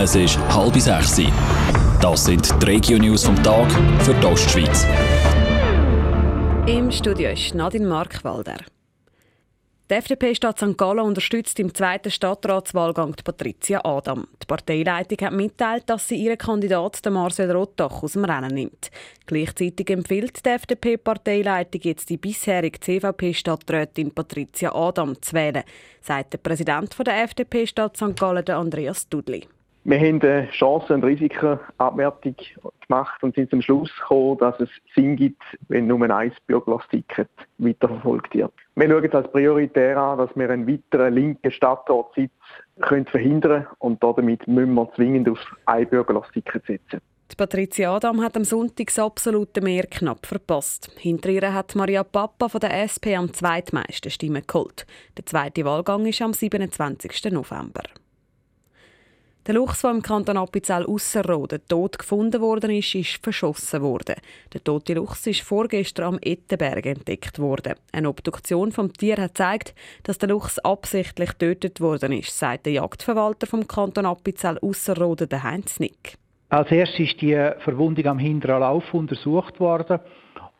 Es ist halb sechs. Das sind die Regio-News vom Tag für die Ostschweiz. Im Studio ist Nadine Markwalder. Die FDP-Stadt St. Gallen unterstützt im zweiten Stadtratswahlgang Patricia Adam. Die Parteileitung hat mitteilt, dass sie ihren Kandidaten Marcel Rottach aus dem Rennen nimmt. Gleichzeitig empfiehlt die FDP-Parteileitung jetzt die bisherige CVP-Stadträtin Patricia Adam zu wählen, sagt der Präsident der FDP-Stadt St. Gallen, Andreas Dudli. Wir haben eine Chancen- und Risikoabwertung gemacht und sind zum Schluss gekommen, dass es Sinn gibt, wenn nur ein Bürgerlos-Ticket weiterverfolgt wird. Wir schauen es als prioritär an, dass wir einen weiteren linken Stadtortsitz können verhindern und damit müssen wir zwingend auf ein Bürgerlos-Ticket setzen. Die Patricia Adam hat am Sonntag das absolute Mehr knapp verpasst. Hinter ihr hat Maria Papa von der SP am zweitmeisten Stimmen geholt. Der zweite Wahlgang ist am 27. November. Der Luchs, der im Kanton Appenzell Ausserrhoden tot gefunden worden ist, ist verschossen worden. Der tote Luchs ist vorgestern am Ettenberg entdeckt worden. Eine Obduktion vom Tier hat gezeigt, dass der Luchs absichtlich getötet worden ist, sagt der Jagdverwalter vom Kanton Appenzell Ausserrhoden, Heinz Nick. Als erstes ist die Verwundung am hinteren Lauf untersucht worden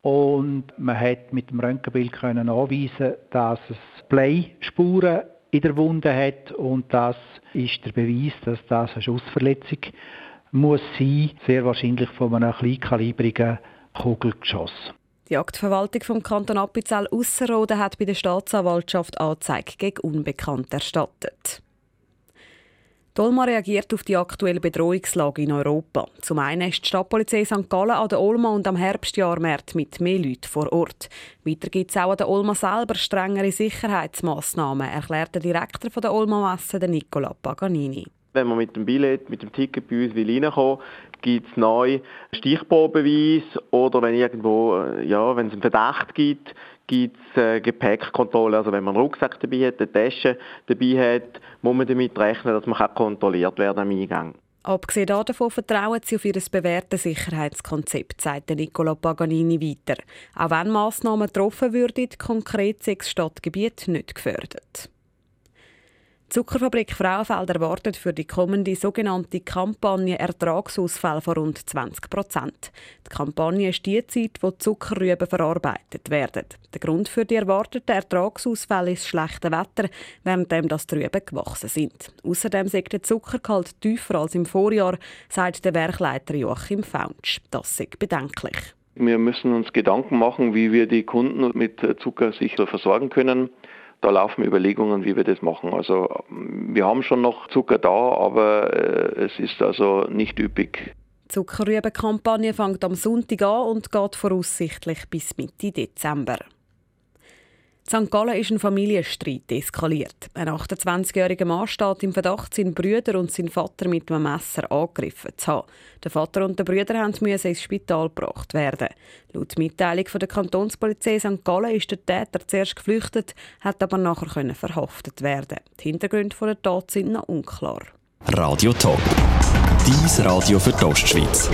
und man hat mit dem Röntgenbild können nachweisen, dass es Bleispuren in der Wunde hat und das ist der Beweis, dass das eine Schussverletzung muss sein, sehr wahrscheinlich von einem kleinkalibrigen Kugelgeschoss. Die Jagdverwaltung vom Kanton Appenzell Ausserrhoden hat bei der Staatsanwaltschaft Anzeige gegen Unbekannt erstattet. Dolma reagiert auf die aktuelle Bedrohungslage in Europa. Zum einen ist die Stadtpolizei St. Gallen an der Olma und am Herbstjahrmärz mit mehr Leuten vor Ort. Weiter gibt es auch an der Olma selber strengere Sicherheitsmaßnahmen, erklärt der Direktor der Olma Messe, Nicola Paganini. Wenn man mit dem Billett, mit dem Ticket bei uns will reinkommen gibt es neu Stichprobeweis oder wenn irgendwo, äh, ja, wenn es einen Verdacht gibt, gibt es äh, Gepäckkontrolle. Also wenn man einen Rucksack dabei hat, eine Tasche dabei hat, muss man damit rechnen, dass man kontrolliert werden am Eingang. Abgesehen davon vertrauen sie auf ihr bewährtes Sicherheitskonzept, sagt Nicola Paganini weiter. Auch wenn Massnahmen getroffen würden, konkret sechs Stadtgebiete nicht gefördert. Die Zuckerfabrik Frauenfeld erwartet für die kommende sogenannte Kampagne Ertragsausfall von rund 20 Prozent. Die Kampagne ist die Zeit, wo Zuckerrüben verarbeitet werden. Der Grund für die erwarteten Ertragsausfälle ist das schlechte Wetter, währenddem das die Rüben gewachsen sind. Außerdem ist der Zuckergehalt tiefer als im Vorjahr, sagt der Werkleiter Joachim Faunsch. Das ist bedenklich. Wir müssen uns Gedanken machen, wie wir die Kunden mit Zucker sicher versorgen können da laufen Überlegungen, wie wir das machen. Also wir haben schon noch Zucker da, aber äh, es ist also nicht üppig. Die Zuckerrübenkampagne fängt am Sonntag an und geht voraussichtlich bis Mitte Dezember. St. Gallen ist ein Familienstreit eskaliert. Ein 28-jähriger Mann steht im Verdacht, seinen Brüder und seinen Vater mit einem Messer angegriffen zu haben. Der Vater und der Brüder mussten ins Spital gebracht werden. Laut Mitteilung von der Kantonspolizei St. Gallen ist der Täter zuerst geflüchtet, hat aber nachher verhaftet werden. Die Hintergründe der Tat sind noch unklar. Radio Top. Dies Radio für die Ostschweiz.